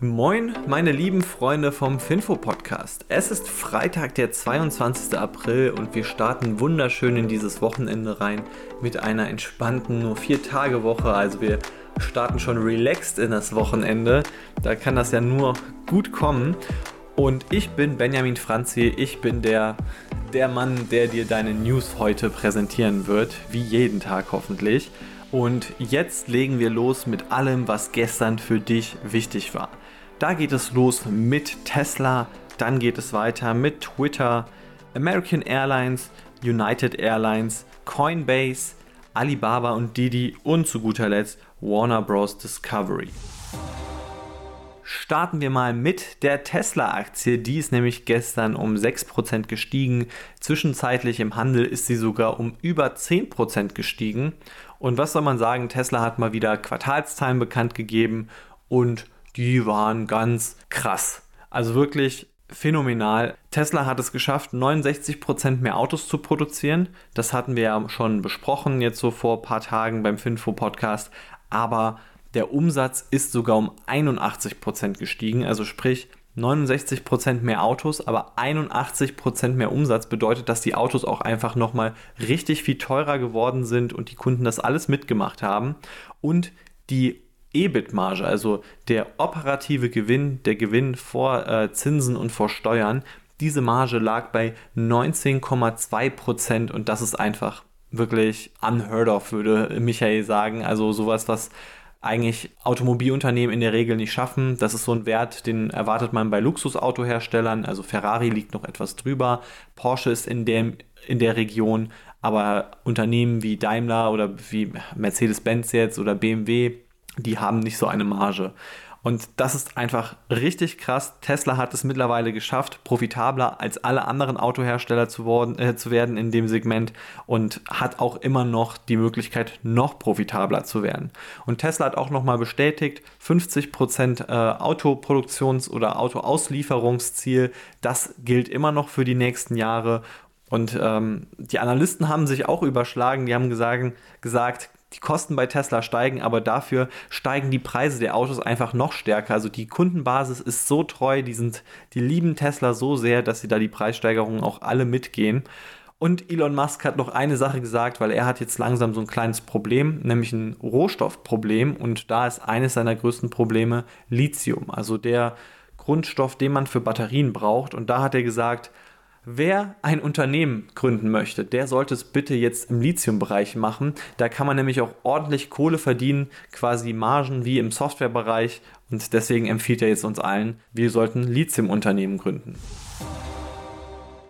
Moin, meine lieben Freunde vom Finfo Podcast. Es ist Freitag, der 22. April und wir starten wunderschön in dieses Wochenende rein mit einer entspannten nur vier Tage Woche. Also wir starten schon relaxed in das Wochenende. Da kann das ja nur gut kommen. Und ich bin Benjamin Franzi. Ich bin der der Mann, der dir deine News heute präsentieren wird, wie jeden Tag hoffentlich. Und jetzt legen wir los mit allem, was gestern für dich wichtig war. Da geht es los mit Tesla, dann geht es weiter mit Twitter, American Airlines, United Airlines, Coinbase, Alibaba und Didi und zu guter Letzt Warner Bros. Discovery. Starten wir mal mit der Tesla-Aktie. Die ist nämlich gestern um 6% gestiegen. Zwischenzeitlich im Handel ist sie sogar um über 10% gestiegen. Und was soll man sagen? Tesla hat mal wieder Quartalszahlen bekannt gegeben und die waren ganz krass. Also wirklich phänomenal. Tesla hat es geschafft, 69% mehr Autos zu produzieren. Das hatten wir ja schon besprochen, jetzt so vor ein paar Tagen beim Finfo-Podcast. Aber der Umsatz ist sogar um 81% gestiegen. Also sprich, 69% mehr Autos, aber 81% mehr Umsatz bedeutet, dass die Autos auch einfach nochmal richtig viel teurer geworden sind und die Kunden das alles mitgemacht haben. Und die EBIT-Marge, also der operative Gewinn, der Gewinn vor äh, Zinsen und vor Steuern, diese Marge lag bei 19,2% und das ist einfach wirklich unheard of, würde Michael sagen. Also sowas, was eigentlich Automobilunternehmen in der Regel nicht schaffen. Das ist so ein Wert, den erwartet man bei Luxusautoherstellern. Also Ferrari liegt noch etwas drüber, Porsche ist in, dem, in der Region, aber Unternehmen wie Daimler oder wie Mercedes-Benz jetzt oder BMW die haben nicht so eine Marge. Und das ist einfach richtig krass. Tesla hat es mittlerweile geschafft, profitabler als alle anderen Autohersteller zu, worden, äh, zu werden in dem Segment und hat auch immer noch die Möglichkeit, noch profitabler zu werden. Und Tesla hat auch nochmal bestätigt, 50% äh, Autoproduktions- oder Autoauslieferungsziel, das gilt immer noch für die nächsten Jahre. Und ähm, die Analysten haben sich auch überschlagen, die haben gesagt, gesagt die Kosten bei Tesla steigen, aber dafür steigen die Preise der Autos einfach noch stärker. Also die Kundenbasis ist so treu, die, sind, die lieben Tesla so sehr, dass sie da die Preissteigerungen auch alle mitgehen. Und Elon Musk hat noch eine Sache gesagt, weil er hat jetzt langsam so ein kleines Problem, nämlich ein Rohstoffproblem. Und da ist eines seiner größten Probleme Lithium, also der Grundstoff, den man für Batterien braucht. Und da hat er gesagt, Wer ein Unternehmen gründen möchte, der sollte es bitte jetzt im Lithium-Bereich machen. Da kann man nämlich auch ordentlich Kohle verdienen, quasi Margen wie im Softwarebereich. Und deswegen empfiehlt er jetzt uns allen, wir sollten Lithium-Unternehmen gründen.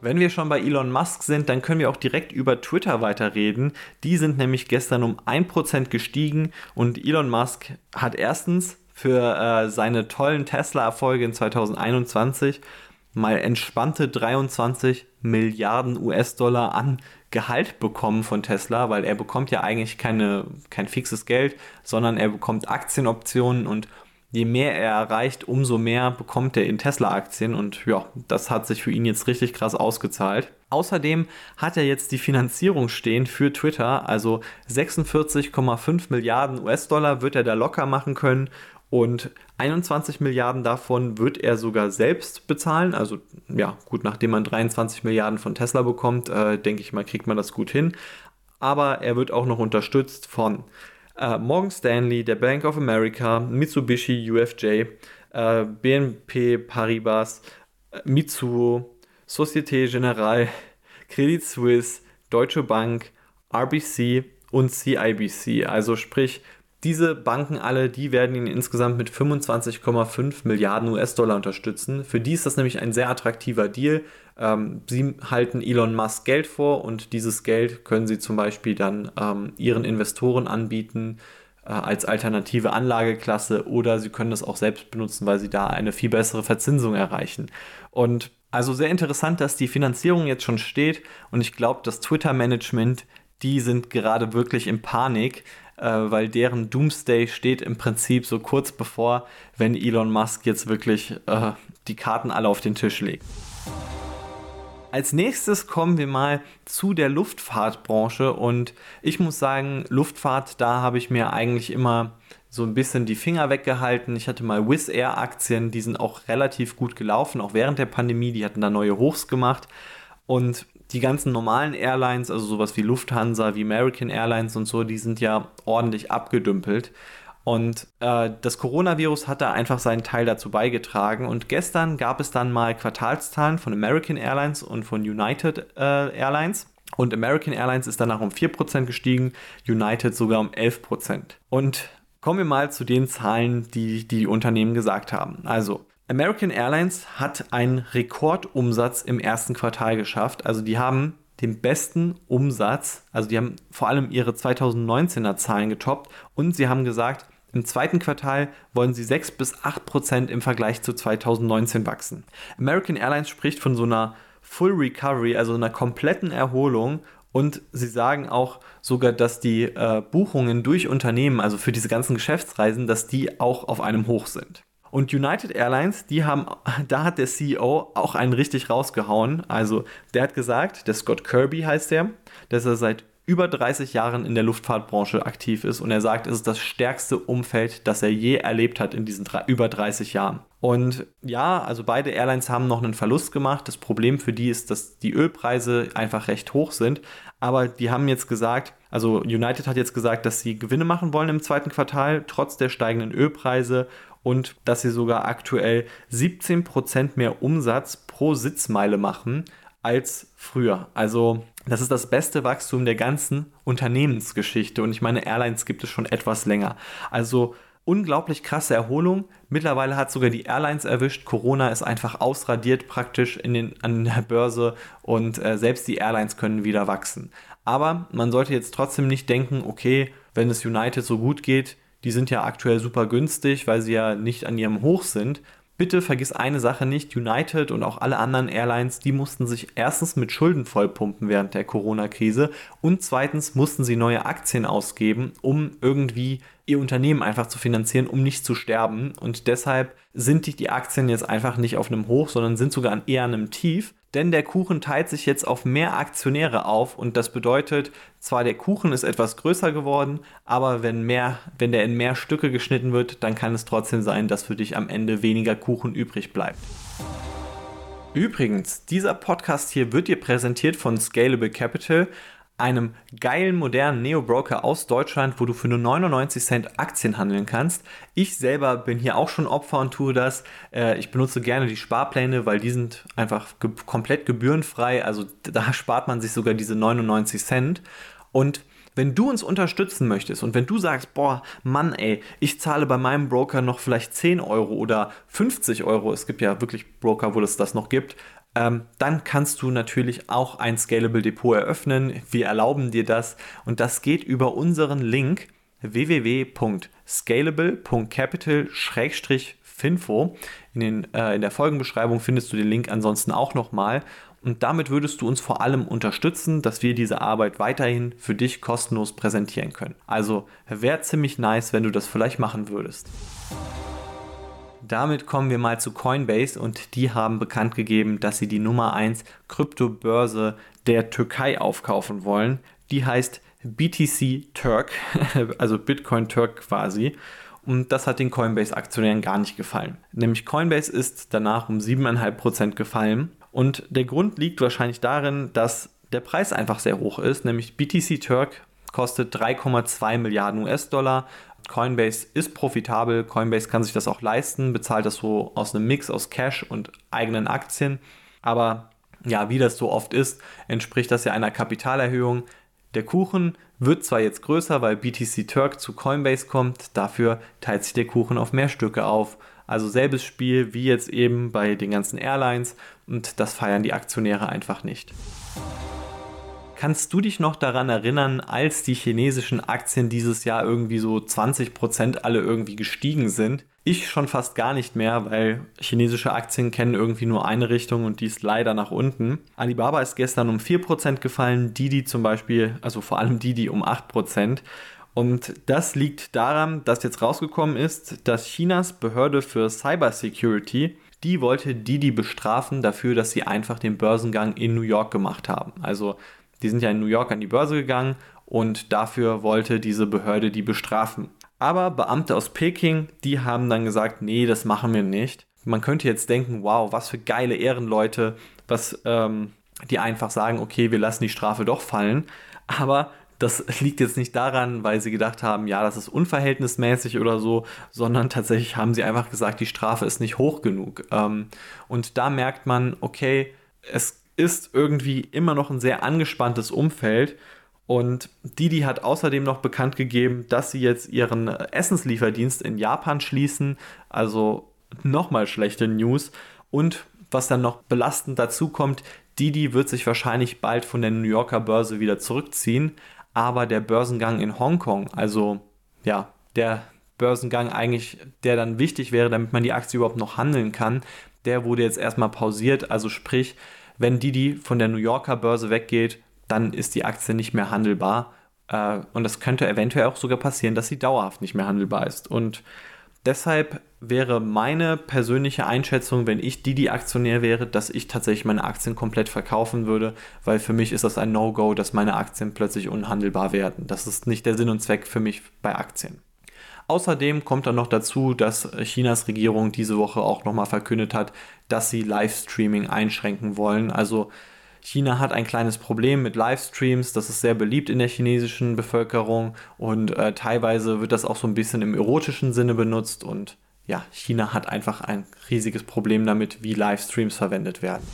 Wenn wir schon bei Elon Musk sind, dann können wir auch direkt über Twitter weiterreden. Die sind nämlich gestern um 1% gestiegen und Elon Musk hat erstens für äh, seine tollen Tesla-Erfolge in 2021 mal entspannte 23 Milliarden US-Dollar an Gehalt bekommen von Tesla, weil er bekommt ja eigentlich keine, kein fixes Geld, sondern er bekommt Aktienoptionen und je mehr er erreicht, umso mehr bekommt er in Tesla-Aktien und ja, das hat sich für ihn jetzt richtig krass ausgezahlt. Außerdem hat er jetzt die Finanzierung stehen für Twitter, also 46,5 Milliarden US-Dollar wird er da locker machen können und 21 Milliarden davon wird er sogar selbst bezahlen. Also ja, gut, nachdem man 23 Milliarden von Tesla bekommt, äh, denke ich mal, kriegt man das gut hin. Aber er wird auch noch unterstützt von äh, Morgan Stanley, der Bank of America, Mitsubishi UFJ, äh, BNP Paribas, äh, Mitsuo, Societe Generale, Credit Suisse, Deutsche Bank, RBC und CIBC. Also sprich, diese Banken alle, die werden ihn insgesamt mit 25,5 Milliarden US-Dollar unterstützen. Für die ist das nämlich ein sehr attraktiver Deal. Ähm, sie halten Elon Musk Geld vor und dieses Geld können sie zum Beispiel dann ähm, ihren Investoren anbieten äh, als alternative Anlageklasse oder sie können das auch selbst benutzen, weil sie da eine viel bessere Verzinsung erreichen. Und also sehr interessant, dass die Finanzierung jetzt schon steht und ich glaube, das Twitter-Management, die sind gerade wirklich in Panik, äh, weil deren Doomsday steht im Prinzip so kurz bevor, wenn Elon Musk jetzt wirklich äh, die Karten alle auf den Tisch legt. Als nächstes kommen wir mal zu der Luftfahrtbranche und ich muss sagen, Luftfahrt, da habe ich mir eigentlich immer so ein bisschen die Finger weggehalten. Ich hatte mal Wizz Air Aktien, die sind auch relativ gut gelaufen, auch während der Pandemie. Die hatten da neue Hochs gemacht. Und die ganzen normalen Airlines, also sowas wie Lufthansa, wie American Airlines und so, die sind ja ordentlich abgedümpelt. Und äh, das Coronavirus hat da einfach seinen Teil dazu beigetragen. Und gestern gab es dann mal Quartalszahlen von American Airlines und von United äh, Airlines. Und American Airlines ist danach um 4% gestiegen, United sogar um 11%. Und kommen wir mal zu den Zahlen, die die Unternehmen gesagt haben. Also, American Airlines hat einen Rekordumsatz im ersten Quartal geschafft. Also die haben den besten Umsatz, also die haben vor allem ihre 2019er Zahlen getoppt und sie haben gesagt, im zweiten Quartal wollen sie 6 bis 8 Prozent im Vergleich zu 2019 wachsen. American Airlines spricht von so einer Full Recovery, also einer kompletten Erholung und sie sagen auch sogar, dass die äh, Buchungen durch Unternehmen, also für diese ganzen Geschäftsreisen, dass die auch auf einem Hoch sind. Und United Airlines, die haben, da hat der CEO auch einen richtig rausgehauen. Also der hat gesagt, der Scott Kirby heißt der, dass er seit über 30 Jahren in der Luftfahrtbranche aktiv ist und er sagt, es ist das stärkste Umfeld, das er je erlebt hat in diesen drei, über 30 Jahren. Und ja, also beide Airlines haben noch einen Verlust gemacht. Das Problem für die ist, dass die Ölpreise einfach recht hoch sind. Aber die haben jetzt gesagt, also United hat jetzt gesagt, dass sie Gewinne machen wollen im zweiten Quartal, trotz der steigenden Ölpreise und dass sie sogar aktuell 17% mehr Umsatz pro Sitzmeile machen als früher. Also das ist das beste Wachstum der ganzen Unternehmensgeschichte und ich meine, Airlines gibt es schon etwas länger. Also unglaublich krasse Erholung. Mittlerweile hat sogar die Airlines erwischt. Corona ist einfach ausradiert praktisch in den, an der Börse und äh, selbst die Airlines können wieder wachsen. Aber man sollte jetzt trotzdem nicht denken, okay, wenn es United so gut geht, die sind ja aktuell super günstig, weil sie ja nicht an ihrem Hoch sind. Bitte vergiss eine Sache nicht, United und auch alle anderen Airlines, die mussten sich erstens mit Schulden vollpumpen während der Corona-Krise und zweitens mussten sie neue Aktien ausgeben, um irgendwie ihr Unternehmen einfach zu finanzieren, um nicht zu sterben. Und deshalb sind die, Aktien jetzt einfach nicht auf einem Hoch, sondern sind sogar eher an einem Tief denn der Kuchen teilt sich jetzt auf mehr Aktionäre auf und das bedeutet, zwar der Kuchen ist etwas größer geworden, aber wenn, mehr, wenn der in mehr Stücke geschnitten wird, dann kann es trotzdem sein, dass für dich am Ende weniger Kuchen übrig bleibt. Übrigens, dieser Podcast hier wird dir präsentiert von Scalable Capital, einem geilen, modernen Neo-Broker aus Deutschland, wo du für nur 99 Cent Aktien handeln kannst. Ich selber bin hier auch schon Opfer und tue das. Äh, ich benutze gerne die Sparpläne, weil die sind einfach ge komplett gebührenfrei. Also da spart man sich sogar diese 99 Cent. Und wenn du uns unterstützen möchtest und wenn du sagst, boah, Mann, ey, ich zahle bei meinem Broker noch vielleicht 10 Euro oder 50 Euro, es gibt ja wirklich Broker, wo es das noch gibt, dann kannst du natürlich auch ein Scalable Depot eröffnen. Wir erlauben dir das und das geht über unseren Link www.scalable.capital-finfo. In, äh, in der Folgenbeschreibung findest du den Link ansonsten auch nochmal. Und damit würdest du uns vor allem unterstützen, dass wir diese Arbeit weiterhin für dich kostenlos präsentieren können. Also wäre ziemlich nice, wenn du das vielleicht machen würdest. Damit kommen wir mal zu Coinbase und die haben bekannt gegeben, dass sie die Nummer 1 Kryptobörse der Türkei aufkaufen wollen. Die heißt BTC Turk, also Bitcoin Turk quasi. Und das hat den Coinbase-Aktionären gar nicht gefallen. Nämlich Coinbase ist danach um 7,5% gefallen. Und der Grund liegt wahrscheinlich darin, dass der Preis einfach sehr hoch ist. Nämlich BTC Turk kostet 3,2 Milliarden US-Dollar Coinbase ist profitabel, Coinbase kann sich das auch leisten, bezahlt das so aus einem Mix aus Cash und eigenen Aktien. Aber ja, wie das so oft ist, entspricht das ja einer Kapitalerhöhung. Der Kuchen wird zwar jetzt größer, weil BTC Turk zu Coinbase kommt, dafür teilt sich der Kuchen auf mehr Stücke auf. Also selbes Spiel wie jetzt eben bei den ganzen Airlines und das feiern die Aktionäre einfach nicht. Kannst du dich noch daran erinnern, als die chinesischen Aktien dieses Jahr irgendwie so 20% alle irgendwie gestiegen sind? Ich schon fast gar nicht mehr, weil chinesische Aktien kennen irgendwie nur eine Richtung und die ist leider nach unten. Alibaba ist gestern um 4% gefallen, Didi zum Beispiel, also vor allem Didi um 8%. Und das liegt daran, dass jetzt rausgekommen ist, dass Chinas Behörde für Cybersecurity die wollte Didi bestrafen dafür, dass sie einfach den Börsengang in New York gemacht haben. Also die sind ja in New York an die Börse gegangen und dafür wollte diese Behörde die bestrafen. Aber Beamte aus Peking, die haben dann gesagt, nee, das machen wir nicht. Man könnte jetzt denken, wow, was für geile Ehrenleute, was ähm, die einfach sagen, okay, wir lassen die Strafe doch fallen. Aber das liegt jetzt nicht daran, weil sie gedacht haben, ja, das ist unverhältnismäßig oder so, sondern tatsächlich haben sie einfach gesagt, die Strafe ist nicht hoch genug. Ähm, und da merkt man, okay, es ist irgendwie immer noch ein sehr angespanntes Umfeld. Und Didi hat außerdem noch bekannt gegeben, dass sie jetzt ihren Essenslieferdienst in Japan schließen. Also nochmal schlechte News. Und was dann noch belastend dazu kommt, Didi wird sich wahrscheinlich bald von der New Yorker Börse wieder zurückziehen aber der Börsengang in Hongkong, also ja, der Börsengang eigentlich, der dann wichtig wäre, damit man die Aktie überhaupt noch handeln kann, der wurde jetzt erstmal pausiert. Also sprich, wenn Didi von der New Yorker Börse weggeht, dann ist die Aktie nicht mehr handelbar. Äh, und das könnte eventuell auch sogar passieren, dass sie dauerhaft nicht mehr handelbar ist. Und deshalb wäre meine persönliche Einschätzung, wenn ich Didi-Aktionär wäre, dass ich tatsächlich meine Aktien komplett verkaufen würde, weil für mich ist das ein No-Go, dass meine Aktien plötzlich unhandelbar werden. Das ist nicht der Sinn und Zweck für mich bei Aktien. Außerdem kommt dann noch dazu, dass Chinas Regierung diese Woche auch nochmal verkündet hat, dass sie Livestreaming einschränken wollen. Also China hat ein kleines Problem mit Livestreams, das ist sehr beliebt in der chinesischen Bevölkerung und äh, teilweise wird das auch so ein bisschen im erotischen Sinne benutzt und ja, China hat einfach ein riesiges Problem damit, wie Livestreams verwendet werden.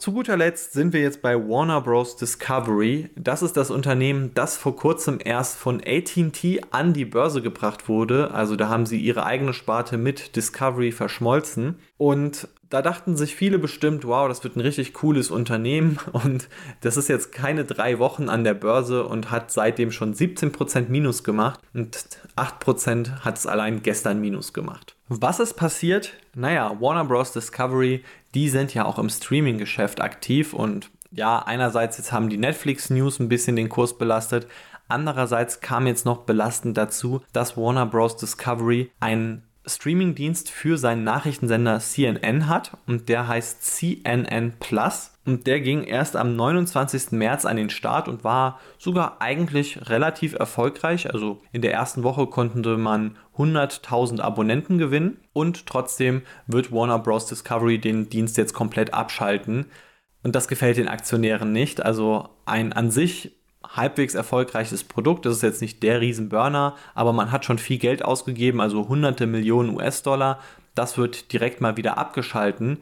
Zu guter Letzt sind wir jetzt bei Warner Bros. Discovery. Das ist das Unternehmen, das vor kurzem erst von ATT an die Börse gebracht wurde. Also da haben sie ihre eigene Sparte mit Discovery verschmolzen. Und da dachten sich viele bestimmt, wow, das wird ein richtig cooles Unternehmen und das ist jetzt keine drei Wochen an der Börse und hat seitdem schon 17% Minus gemacht und 8% hat es allein gestern Minus gemacht. Was ist passiert? Naja, Warner Bros. Discovery, die sind ja auch im Streaming-Geschäft aktiv und ja, einerseits jetzt haben die Netflix-News ein bisschen den Kurs belastet, andererseits kam jetzt noch belastend dazu, dass Warner Bros. Discovery einen Streamingdienst für seinen Nachrichtensender CNN hat und der heißt CNN Plus und der ging erst am 29. März an den Start und war sogar eigentlich relativ erfolgreich. Also in der ersten Woche konnte man 100.000 Abonnenten gewinnen und trotzdem wird Warner Bros. Discovery den Dienst jetzt komplett abschalten. Und das gefällt den Aktionären nicht. Also ein an sich halbwegs erfolgreiches Produkt. Das ist jetzt nicht der Riesenburner, aber man hat schon viel Geld ausgegeben, also hunderte Millionen US-Dollar. Das wird direkt mal wieder abgeschalten.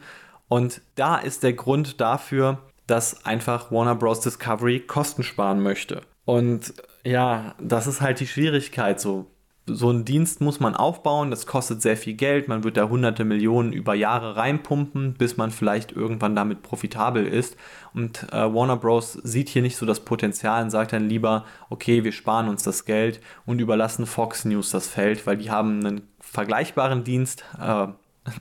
Und da ist der Grund dafür, dass einfach Warner Bros. Discovery Kosten sparen möchte. Und ja, das ist halt die Schwierigkeit so so einen Dienst muss man aufbauen, das kostet sehr viel Geld, man wird da hunderte Millionen über Jahre reinpumpen, bis man vielleicht irgendwann damit profitabel ist. Und äh, Warner Bros. sieht hier nicht so das Potenzial und sagt dann lieber, okay, wir sparen uns das Geld und überlassen Fox News das Feld, weil die haben einen vergleichbaren Dienst, äh,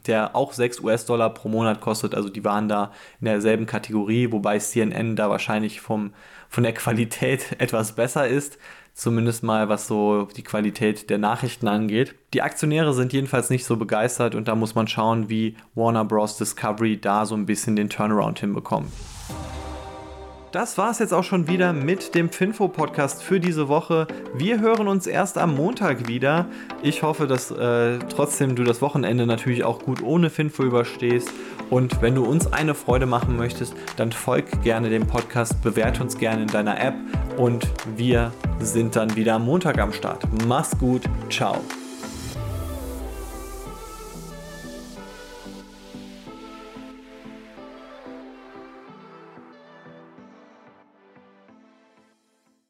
der auch 6 US-Dollar pro Monat kostet. Also die waren da in derselben Kategorie, wobei CNN da wahrscheinlich vom, von der Qualität etwas besser ist. Zumindest mal, was so die Qualität der Nachrichten angeht. Die Aktionäre sind jedenfalls nicht so begeistert und da muss man schauen, wie Warner Bros. Discovery da so ein bisschen den Turnaround hinbekommt. Das war es jetzt auch schon wieder mit dem Finfo-Podcast für diese Woche. Wir hören uns erst am Montag wieder. Ich hoffe, dass äh, trotzdem du das Wochenende natürlich auch gut ohne Finfo überstehst. Und wenn du uns eine Freude machen möchtest, dann folg gerne dem Podcast, bewerte uns gerne in deiner App und wir sind dann wieder am Montag am Start. Mach's gut, ciao.